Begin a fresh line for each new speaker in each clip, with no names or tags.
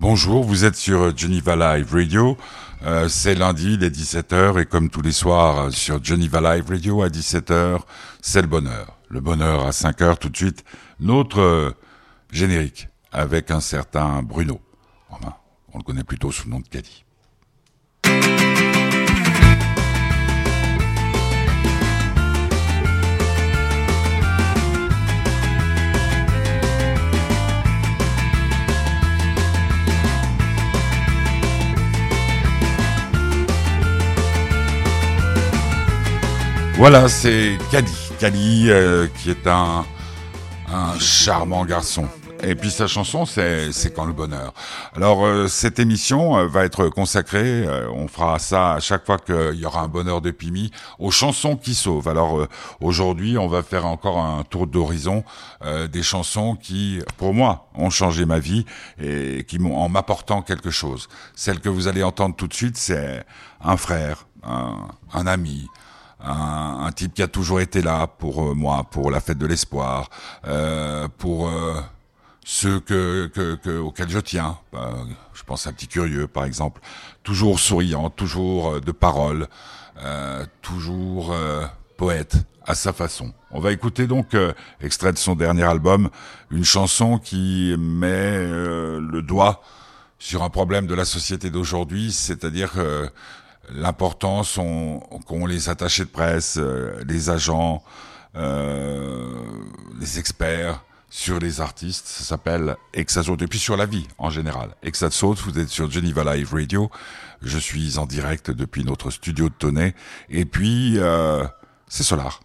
Bonjour, vous êtes sur Geneva Live Radio. Euh, c'est lundi, il est 17h et comme tous les soirs sur Geneva Live Radio à 17h, c'est le bonheur. Le bonheur à 5h tout de suite, notre euh, générique avec un certain Bruno. On le connaît plutôt sous le nom de Caddy. Voilà, c'est Caddy. Caddy euh, qui est un, un charmant garçon. Et puis sa chanson, c'est quand le bonheur. Alors euh, cette émission euh, va être consacrée, on fera ça à chaque fois qu'il y aura un bonheur de Pimi, aux chansons qui sauvent. Alors aujourd'hui, on va faire encore un tour d'horizon des chansons qui, pour moi, ont changé ma vie et qui m'ont en m'apportant quelque chose. Celle que vous allez entendre tout de suite, c'est un frère, un, un ami, un, un, type qui a toujours été là pour euh, moi, pour la fête de l'espoir, euh, pour euh, ceux que, que, que, auxquels je tiens. Euh, je pense à un petit curieux, par exemple. Toujours souriant, toujours de parole, toujours poète à sa façon. On va écouter donc, extrait de son dernier album, une chanson qui met le doigt sur un problème de la société d'aujourd'hui, c'est-à-dire l'importance qu'ont les attachés de presse, euh, les agents, euh, les experts sur les artistes. Ça s'appelle Exazote. Et puis sur la vie en général. Exazote, vous êtes sur Geneva Live Radio. Je suis en direct depuis notre studio de Tonnet. Et puis, euh, c'est Solar.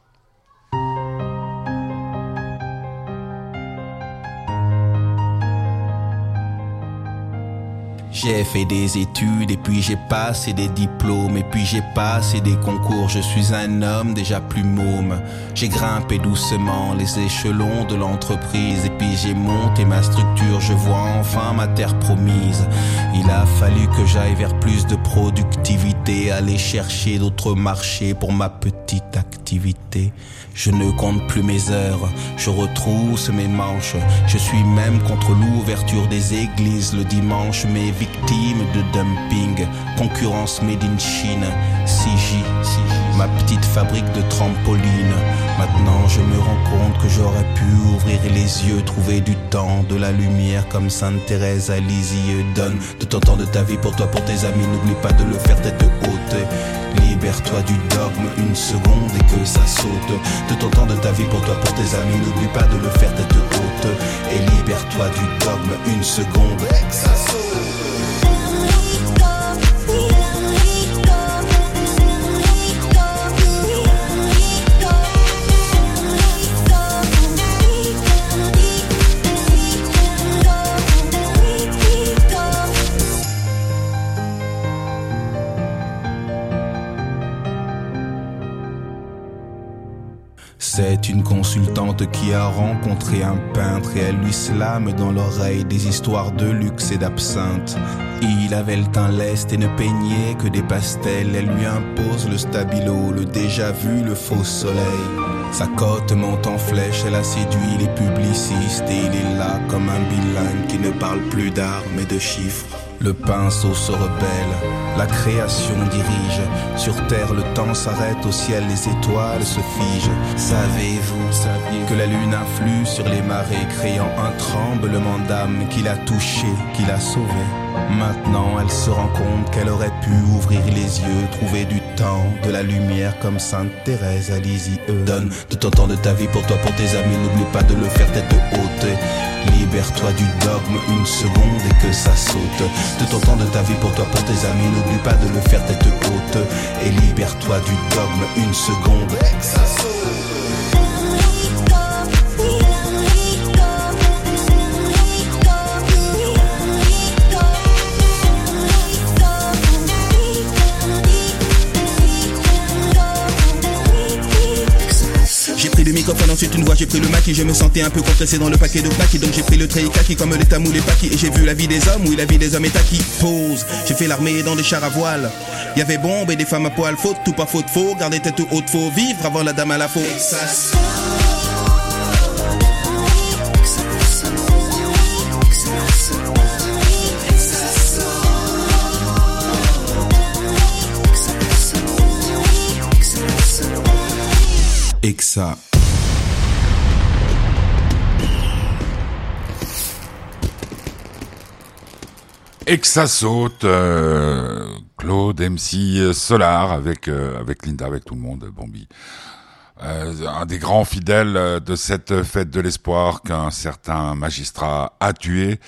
J'ai fait des études et puis j'ai passé des diplômes et puis j'ai passé des concours. Je suis un homme déjà plus môme. J'ai grimpé doucement les échelons de l'entreprise et puis j'ai monté ma structure. Je vois enfin ma terre promise. Il a fallu que j'aille vers plus de productivité, aller chercher d'autres marchés pour ma petite activité. Je ne compte plus mes heures, je retrousse mes manches. Je suis même contre l'ouverture des églises le dimanche, victime de dumping, concurrence made in Chine, CJ, ma petite fabrique de trampoline. Maintenant je me rends compte que j'aurais pu ouvrir les yeux, trouver du temps, de la lumière comme Sainte Thérèse à. Donne de ton temps de ta vie pour toi, pour tes amis, n'oublie pas de le faire tête haute. Libère-toi du dogme une seconde et que ça saute. De ton temps de ta vie pour toi, pour tes amis, n'oublie pas de le faire tête haute. Et libère-toi du dogme une seconde et que ça saute. Qui a rencontré un peintre et elle lui slame dans l'oreille des histoires de luxe et d'absinthe. Il avait le teint leste et ne peignait que des pastels. Elle lui impose le stabilo, le déjà vu, le faux soleil. Sa cote monte en flèche, elle a séduit les publicistes et il est là comme un bilingue qui ne parle plus d'art mais de chiffres. Le pinceau se rebelle, la création dirige. Sur terre, le temps s'arrête, au ciel, les étoiles se figent. Savez-vous que la lune influe sur les marées, créant un tremblement d'âme qui l'a touché, qui l'a sauvé? Maintenant, elle se rend compte qu'elle aurait pu ouvrir les yeux, trouver du temps, de la lumière comme Sainte Thérèse à Lisieux. Donne de ton temps de ta vie pour toi, pour tes amis, n'oublie pas de le faire tête haute. Libère-toi du dogme une seconde et que ça saute. De ton temps de ta vie pour toi, pour tes amis, n'oublie pas de le faire tête haute. Et libère-toi du dogme une seconde et que ça saute. coffres non c'est une voie j'ai pris le maquis. Je me sentais un peu compressé dans le paquet de plaques Donc j'ai pris le trait kaki comme les tamous les paquis. Et j'ai vu la vie des hommes oui la vie des hommes est acquis Pause. J'ai fait l'armée dans des chars à voile. Y avait bombes et des femmes à poil. Faute Tout pas faute. Faux Garder tête haute. Faut vivre avant la dame à la faute.
Exa. Saute, euh, Claude, MC Solar, avec, euh, avec Linda, avec tout le monde, Bambi. Euh, un des grands fidèles de cette fête de l'espoir qu'un certain magistrat a tué.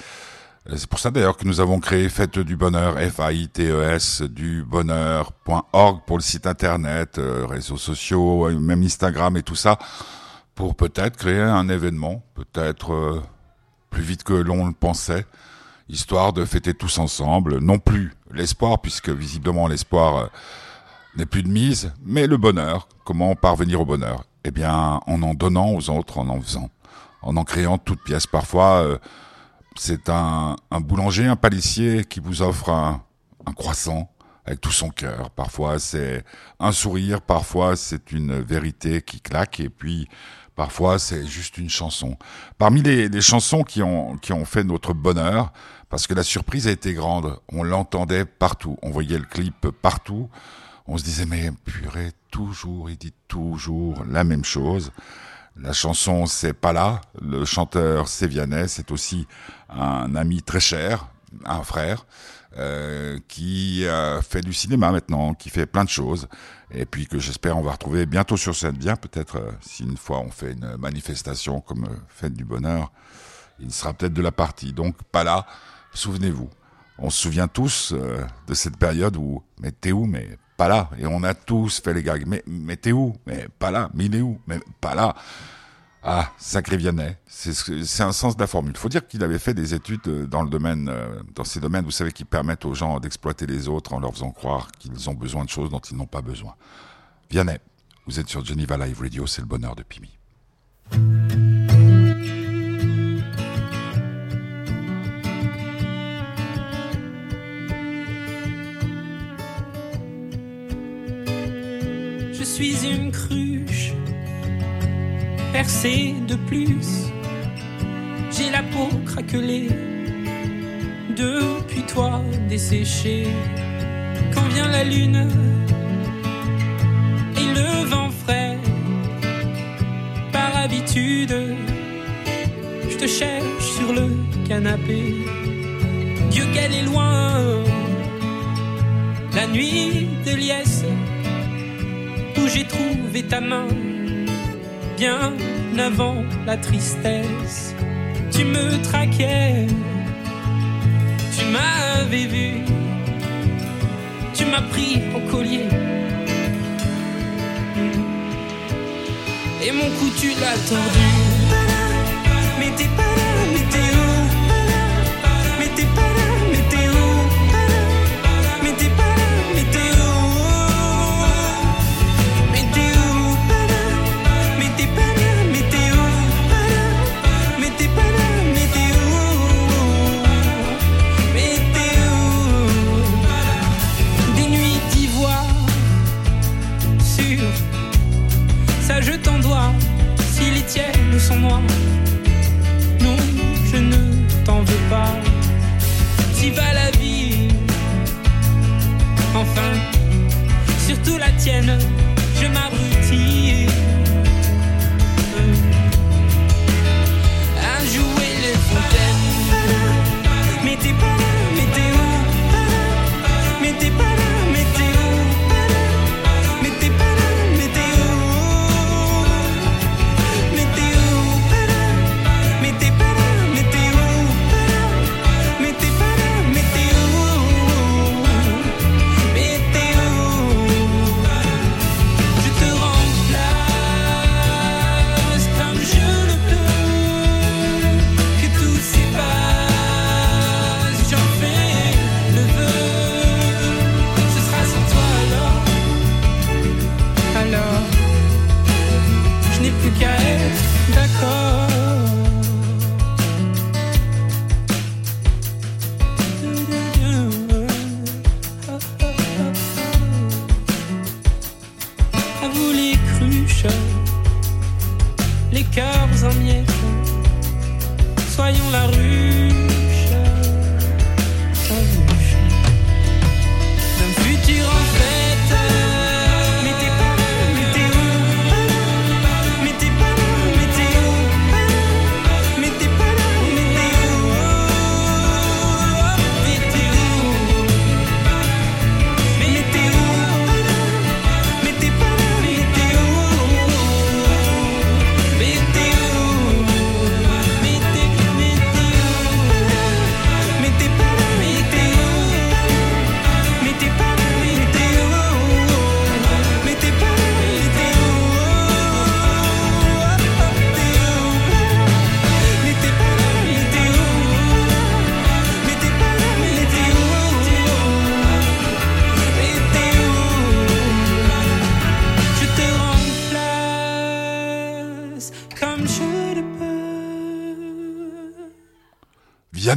C'est pour ça d'ailleurs que nous avons créé Fête du Bonheur, F-A-I-T-E-S, du bonheur.org pour le site internet, réseaux sociaux, même Instagram et tout ça, pour peut-être créer un événement, peut-être plus vite que l'on le pensait histoire de fêter tous ensemble, non plus l'espoir, puisque visiblement l'espoir euh, n'est plus de mise, mais le bonheur. Comment parvenir au bonheur? Eh bien, en en donnant aux autres, en en faisant, en en créant toutes pièces. Parfois, euh, c'est un, boulanger, un pâlissier qui vous offre un, un croissant avec tout son cœur. Parfois, c'est un sourire, parfois, c'est une vérité qui claque, et puis Parfois, c'est juste une chanson. Parmi les, chansons qui ont, qui ont fait notre bonheur, parce que la surprise a été grande, on l'entendait partout, on voyait le clip partout, on se disait, mais purée, toujours, il dit toujours la même chose. La chanson, c'est pas là. Le chanteur, c'est Vianney. C'est aussi un ami très cher, un frère. Euh, qui fait du cinéma maintenant, qui fait plein de choses, et puis que j'espère on va retrouver bientôt sur scène. Bien peut-être euh, si une fois on fait une manifestation comme euh, Fête du Bonheur, il sera peut-être de la partie. Donc pas là, souvenez-vous. On se souvient tous de cette période où mais t'es où? Mais pas là. Et on a tous fait les gags. Mais mais t'es où? Mais pas là. Mais il est où? Mais pas là ah, sacré Vianney, c'est un sens de la formule. Il faut dire qu'il avait fait des études euh, dans le domaine, euh, dans ces domaines, vous savez, qui permettent aux gens d'exploiter les autres en leur faisant croire qu'ils ont besoin de choses dont ils n'ont pas besoin. Vianney, vous êtes sur Geneva Live Radio, c'est le bonheur de Pimi.
Je suis une cruche percée de plus. J'ai la peau craquelée, depuis toi desséchée. Quand vient la lune et le vent frais, par habitude, je te cherche sur le canapé. Dieu qu'elle est loin, la nuit de liesse, où j'ai trouvé ta main bien avant la tristesse. Tu me traquais, tu m'avais vu, tu m'as pris au collier. Et mon cou tu l'as tordu. Mais t'es pas tienne,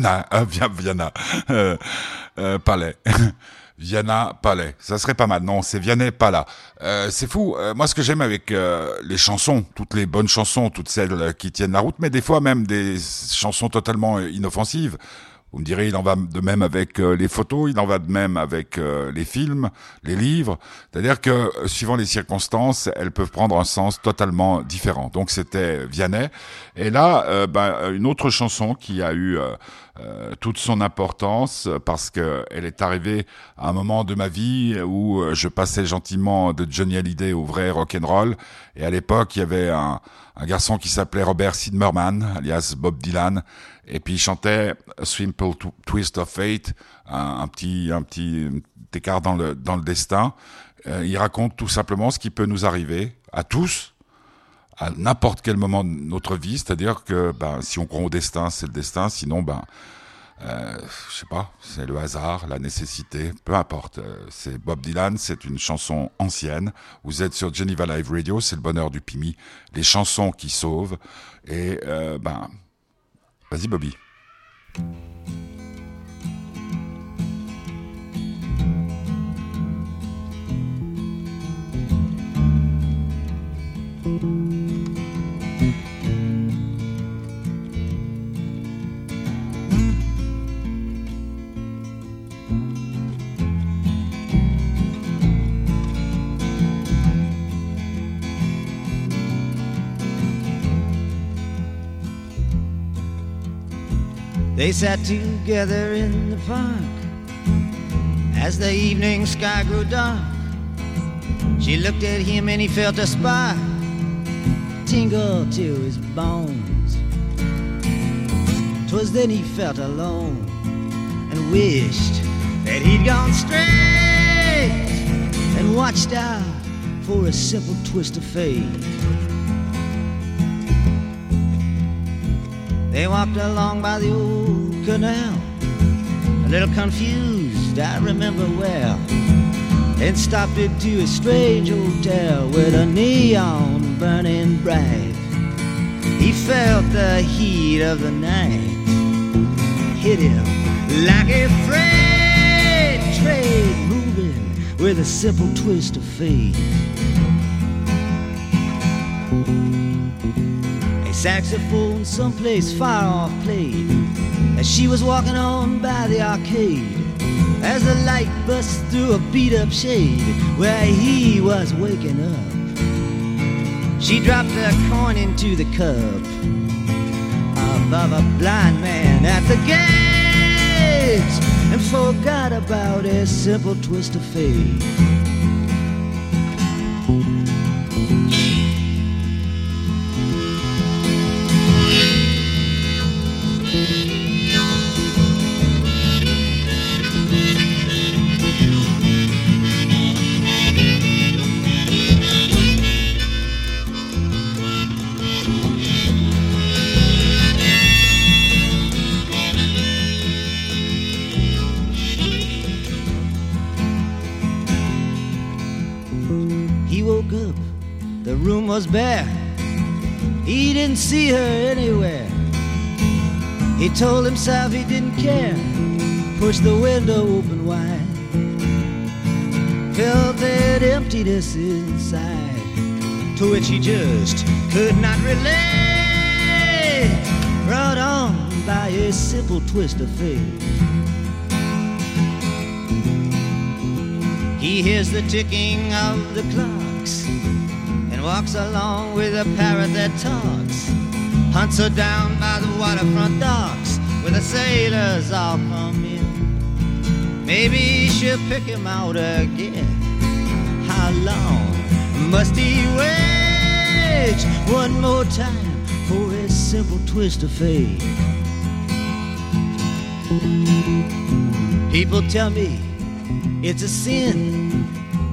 Viana, euh, Viana, euh, euh, Palais. Viana Palais. Ça serait pas mal. Non, c'est Vianney Pala. Euh, c'est fou. Euh, moi, ce que j'aime avec euh, les chansons, toutes les bonnes chansons, toutes celles qui tiennent la route, mais des fois même des chansons totalement inoffensives. Vous me direz, il en va de même avec les photos, il en va de même avec les films, les livres. C'est-à-dire que, suivant les circonstances, elles peuvent prendre un sens totalement différent. Donc, c'était Vianney. Et là, ben, une autre chanson qui a eu euh, toute son importance parce que elle est arrivée à un moment de ma vie où euh, je passais gentiment de Johnny Hallyday au vrai rock and roll et à l'époque il y avait un, un garçon qui s'appelait Robert Sidmerman alias Bob Dylan et puis il chantait A Simple Twist of Fate un, petit un petit écart dans le dans le destin euh, il raconte tout simplement ce qui peut nous arriver à tous à n'importe quel moment de notre vie, c'est-à-dire que ben, si on croit au destin, c'est le destin, sinon, ben, euh, je sais pas, c'est le hasard, la nécessité, peu importe. Euh, c'est Bob Dylan, c'est une chanson ancienne. Vous êtes sur Geneva Live Radio, c'est le bonheur du Pimi, les chansons qui sauvent. Et euh, ben, vas-y Bobby.
They sat together in the park as the evening sky grew dark. She looked at him and he felt a spark tingle to his bones. Twas then he felt alone and wished that he'd gone straight and watched out for a simple twist of fate. They walked along by the old canal, a little confused, I remember well. Then stopped into a strange hotel with a neon burning bright. He felt the heat of the night hit him like a freight train moving with a simple twist of fate. Saxophone someplace far off played as she was walking on by the arcade as the light bust through a beat up shade where he was waking up. She dropped a coin into the cup above a blind man at the gate and forgot about a simple twist of fate bare. He didn't see her anywhere. He told himself he didn't care. Pushed the window open wide. Felt that emptiness inside, to which he just could not relate. Brought on by a simple twist of fate. He hears the ticking of the clocks and walks along with a parrot that talks. Hunts her down by the waterfront docks where the sailors all come in. Maybe she'll pick him out again. How long must he wait? One more time for a simple twist of fate. People tell me it's a sin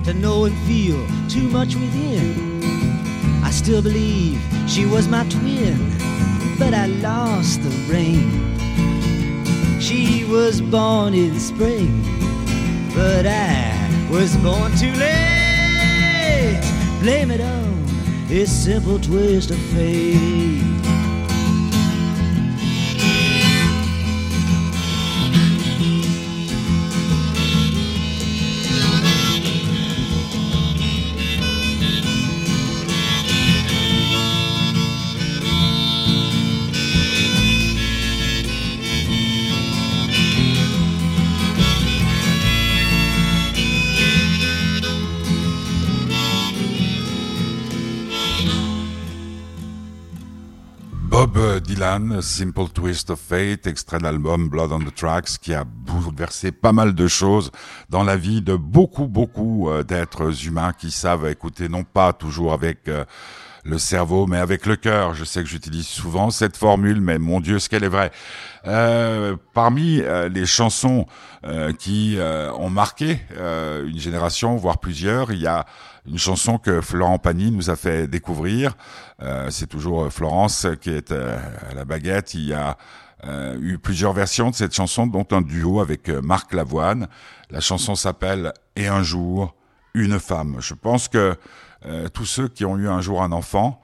to know and feel too much within. I still believe she was my twin, but I lost the rain. She was born in spring, but I was born too late. Blame it on this simple twist of fate.
Bob Dylan, Simple Twist of Fate, extrait de l'album Blood on the Tracks, qui a bouleversé pas mal de choses dans la vie de beaucoup, beaucoup euh, d'êtres humains qui savent écouter, non pas toujours avec euh, le cerveau, mais avec le cœur. Je sais que j'utilise souvent cette formule, mais mon Dieu, ce qu'elle est vraie. Euh, parmi les chansons qui ont marqué une génération, voire plusieurs, il y a une chanson que Florent Pagny nous a fait découvrir. Euh, c'est toujours euh, Florence qui est euh, à la baguette. Il y a eu plusieurs versions de cette chanson, dont un duo avec Marc Lavoine. La chanson s'appelle Et un jour, une femme. Je pense que tous ceux qui ont eu un jour un enfant,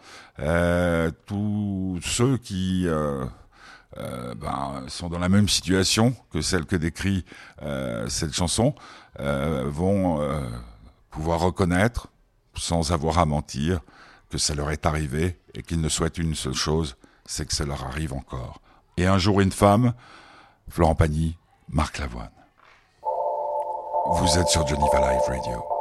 tous ceux qui ben, sont dans la même situation que celle que décrit cette chanson, vont pouvoir reconnaître sans avoir à mentir, que ça leur est arrivé et qu'ils ne souhaitent une seule chose, c'est que ça leur arrive encore. Et un jour une femme, Florent Pagny, Marc Lavoine. Vous êtes sur Geneva Live Radio.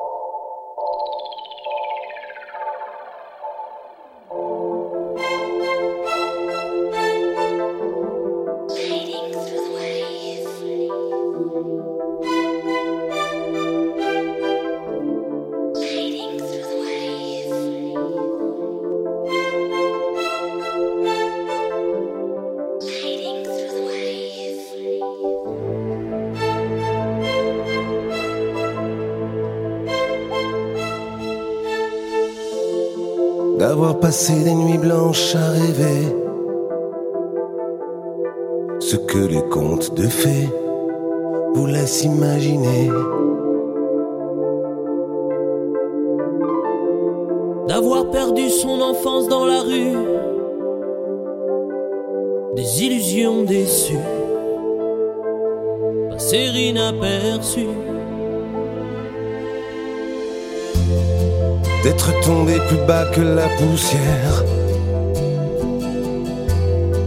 Passer des nuits blanches à rêver ce que les contes de fées vous laissent imaginer.
D'avoir perdu son enfance dans la rue, des illusions déçues, passer inaperçues.
D'être tombé plus bas que la poussière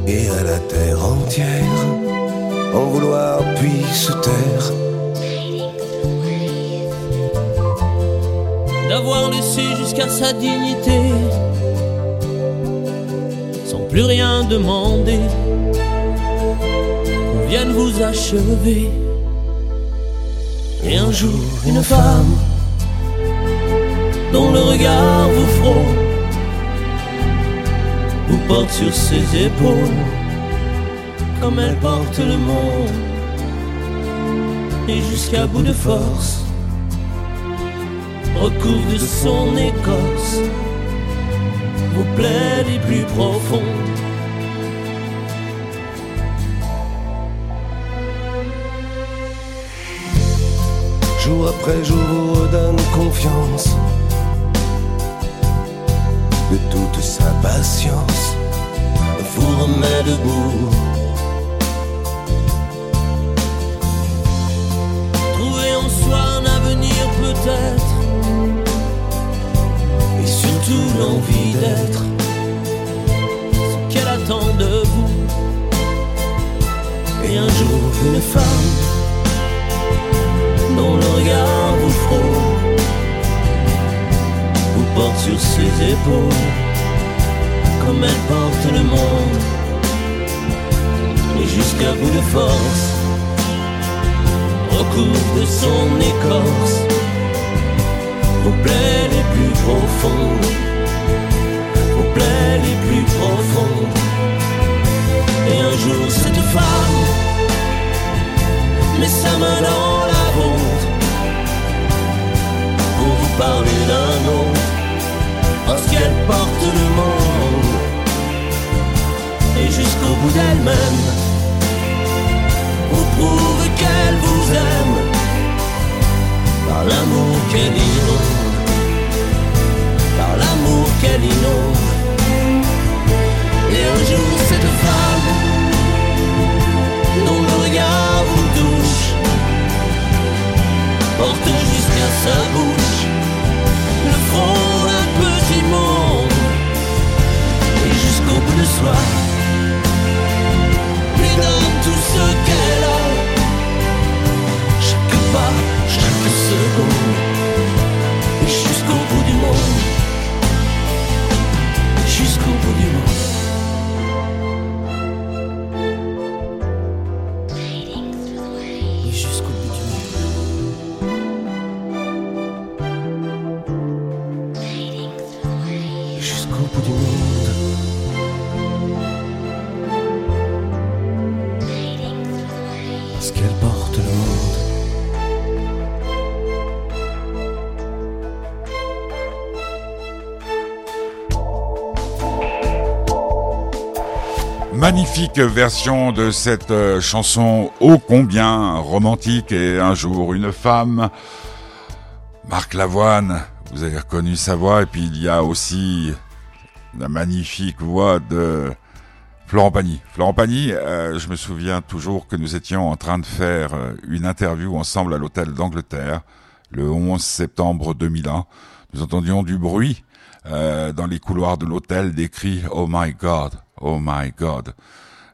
et à la terre entière en vouloir puis se taire.
D'avoir laissé jusqu'à sa dignité sans plus rien demander qu'on vienne vous achever. Et un jour, une femme dont le regard vous frôle, vous porte sur ses épaules, comme elle porte le monde, et jusqu'à bout de force, recouvre de son écorce vos plaies les plus profondes.
Jour après jour vous redonne confiance de toute sa patience vous remet debout.
Trouver en soi un avenir peut-être, et surtout l'envie d'être ce qu'elle attend de vous. Et un jour, une femme dont le regard sur ses épaules, comme elle porte le monde, et jusqu'à bout de force, recouvre de son écorce vos plaies les plus profondes, vos plaies les plus profondes.
Magnifique version de cette euh, chanson ô combien romantique et un jour une femme. Marc Lavoine, vous avez reconnu sa voix et puis il y a aussi la magnifique voix de Florent Pagny. Florent Pagny, euh, je me souviens toujours que nous étions en train de faire euh, une interview ensemble à l'hôtel d'Angleterre le 11 septembre 2001. Nous entendions du bruit dans les couloirs de l'hôtel, des cris « Oh my God, oh my God ».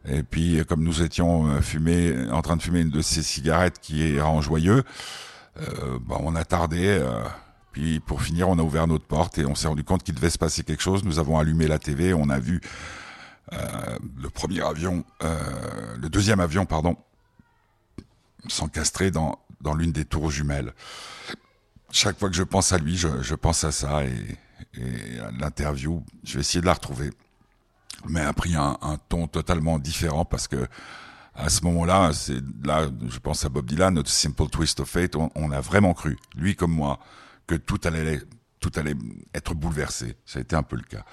Et puis, comme nous étions euh, fumés, en train de fumer une de ces cigarettes qui rend joyeux, euh, bah, on a tardé. Euh, puis pour finir, on a ouvert notre porte et on s'est rendu compte qu'il devait se passer quelque chose. Nous avons allumé la TV, on a vu euh, le premier avion, le deuxième avion, pardon, s'encastrer dans, dans l'une des tours jumelles. Chaque fois que je pense à lui, je, pense à ça et à l'interview. Je vais essayer de la retrouver, mais a pris un, ton totalement différent parce que à ce moment-là, c'est là, je pense à Bob Dylan, notre Simple Twist of Fate, on, a vraiment cru, lui comme moi, que tout allait tout allait être bouleversé. Ça a été un peu le cas.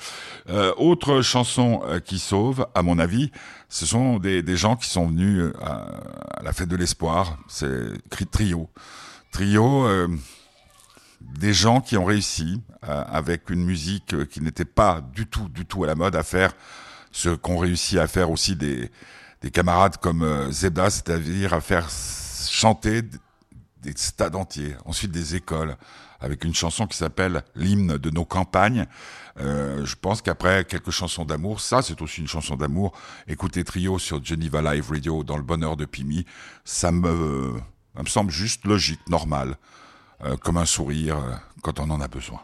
Euh, autre chanson euh, qui sauve, à mon avis, ce sont des, des gens qui sont venus euh, à, la fête de l'espoir. C'est Trio. Trio, euh, des gens qui ont réussi euh, avec une musique euh, qui n'était pas du tout, du tout à la mode à faire ce qu'ont réussi à faire aussi des, des camarades comme euh, Zebda, c'est-à-dire à faire chanter des stades entiers, ensuite des écoles, avec une chanson qui s'appelle l'hymne de nos campagnes. Euh, je pense qu'après quelques chansons d'amour, ça c'est aussi une chanson d'amour. Écouter Trio sur Geneva Live Radio dans le bonheur de Pimi, ça me, ça me semble juste logique, normal, euh, comme un sourire euh, quand on en a besoin.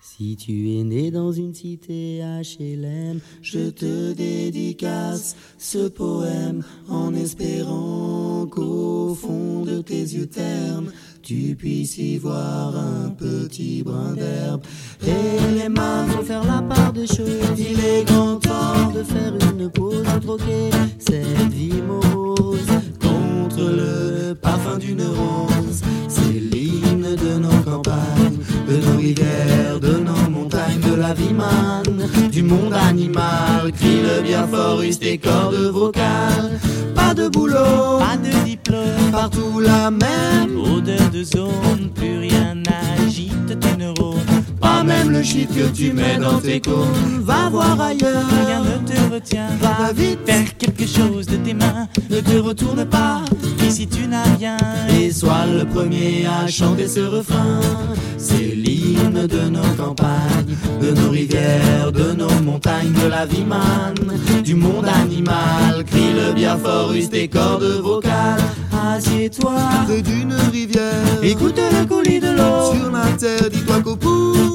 Si tu es né dans une cité HLM, je te dédicace ce poème en espérant qu'au fond de tes yeux ternes, tu puisses y voir un petit brin d'herbe. Et les mains vont faire la part des choses. Il est grand temps de faire une pause, de troquer cette vie morose le parfum d'une rose. C'est l'hymne de nos campagnes, de nos rivières, de nos montagnes, de la vie manne, du monde animal. Crie le bien fort, use tes cordes vocales. Pas de boulot,
Pas de diplôme,
partout la même.
odeur de zone, plus rien n'agite tes neurones.
Même le shit que tu mets dans tes cônes. Va voir ailleurs.
Rien ne te retient,
Va vite,
faire quelque chose de tes mains.
ne te retourne pas.
Ici tu n'as rien,
Et sois le premier à chanter ce refrain. C'est l'hymne de nos campagnes, de nos rivières, de nos montagnes, de la vie manne, du monde animal. Crie le bien fort, use tes cordes vocales. Assieds-toi
près d'une rivière.
écoute le coulis de l'eau.
Sur la terre, dis-toi qu'au bout,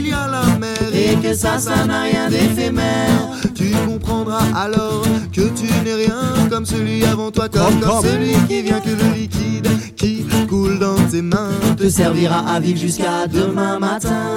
il y a la mer.
et que ça, ça n'a rien d'éphémère.
Tu comprendras alors que tu n'es rien comme celui avant toi, comme, comme celui qui vient que le liquide qui coule dans tes mains.
te servira à vivre jusqu'à demain matin.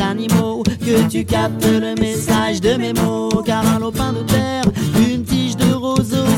animaux que tu captes le message de mes mots. Car un lopin de terre,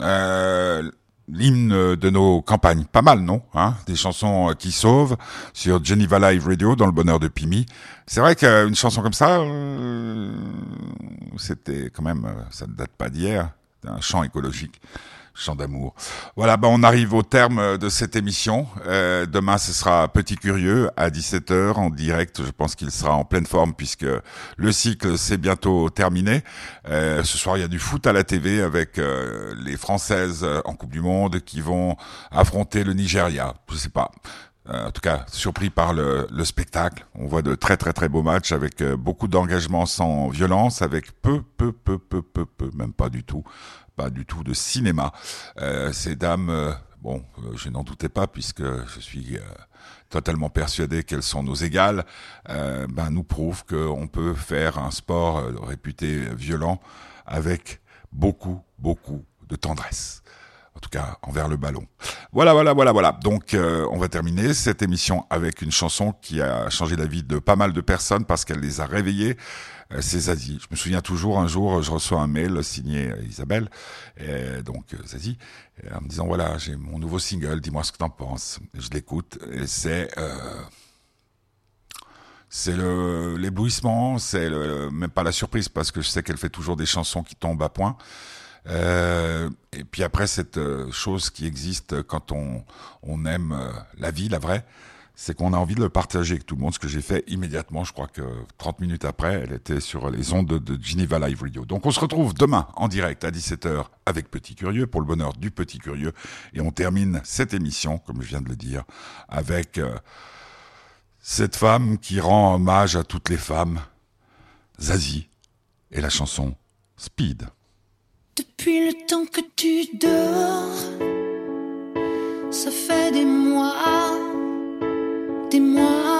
euh, l'hymne de nos campagnes. Pas mal, non hein Des chansons euh, qui sauvent sur Geneva Live Radio dans le bonheur de Pimi. C'est vrai qu'une chanson comme ça, euh, c'était quand même, euh, ça ne date pas d'hier, un chant écologique. Chant d'amour. Voilà, ben on arrive au terme de cette émission. Euh, demain, ce sera Petit Curieux à 17h en direct. Je pense qu'il sera en pleine forme puisque le cycle c'est bientôt terminé. Euh, ce soir, il y a du foot à la TV avec euh, les Françaises en Coupe du Monde qui vont affronter le Nigeria. Je sais pas. Euh, en tout cas, surpris par le, le, spectacle. On voit de très très très beaux matchs avec euh, beaucoup d'engagement sans violence, avec peu peu peu peu peu peu, même pas du tout, pas du tout de cinéma. Euh, ces dames, bon, je n'en doutais pas puisque je suis totalement persuadé qu'elles sont nos égales, ben, nous prouvent qu'on peut faire un sport réputé violent avec beaucoup, beaucoup de tendresse en tout cas envers le ballon. Voilà, voilà, voilà, voilà. Donc euh, on va terminer cette émission avec une chanson qui a changé la vie de pas mal de personnes parce qu'elle les a réveillés. Euh, c'est Zazie. Je me souviens toujours un jour, je reçois un mail signé Isabelle, et donc euh, Zazie, en me disant voilà, j'ai mon nouveau single, dis-moi ce que t'en penses. Je l'écoute et c'est euh, c'est le l'éblouissement, c'est même pas la surprise parce que je sais qu'elle fait toujours des chansons qui tombent à point. Euh, et puis après, cette euh, chose qui existe quand on, on aime euh, la vie, la vraie, c'est qu'on a envie de le partager avec tout le monde, ce que j'ai fait immédiatement. Je crois que 30 minutes après, elle était sur les ondes de Geneva Live Radio. Donc on se retrouve demain en direct à 17h avec Petit Curieux pour le bonheur du Petit Curieux. Et on termine cette émission, comme je viens de le dire, avec euh, cette femme qui rend hommage à toutes les femmes, Zazie, et la chanson Speed.
Depuis le temps que tu dors, ça fait des mois, des mois.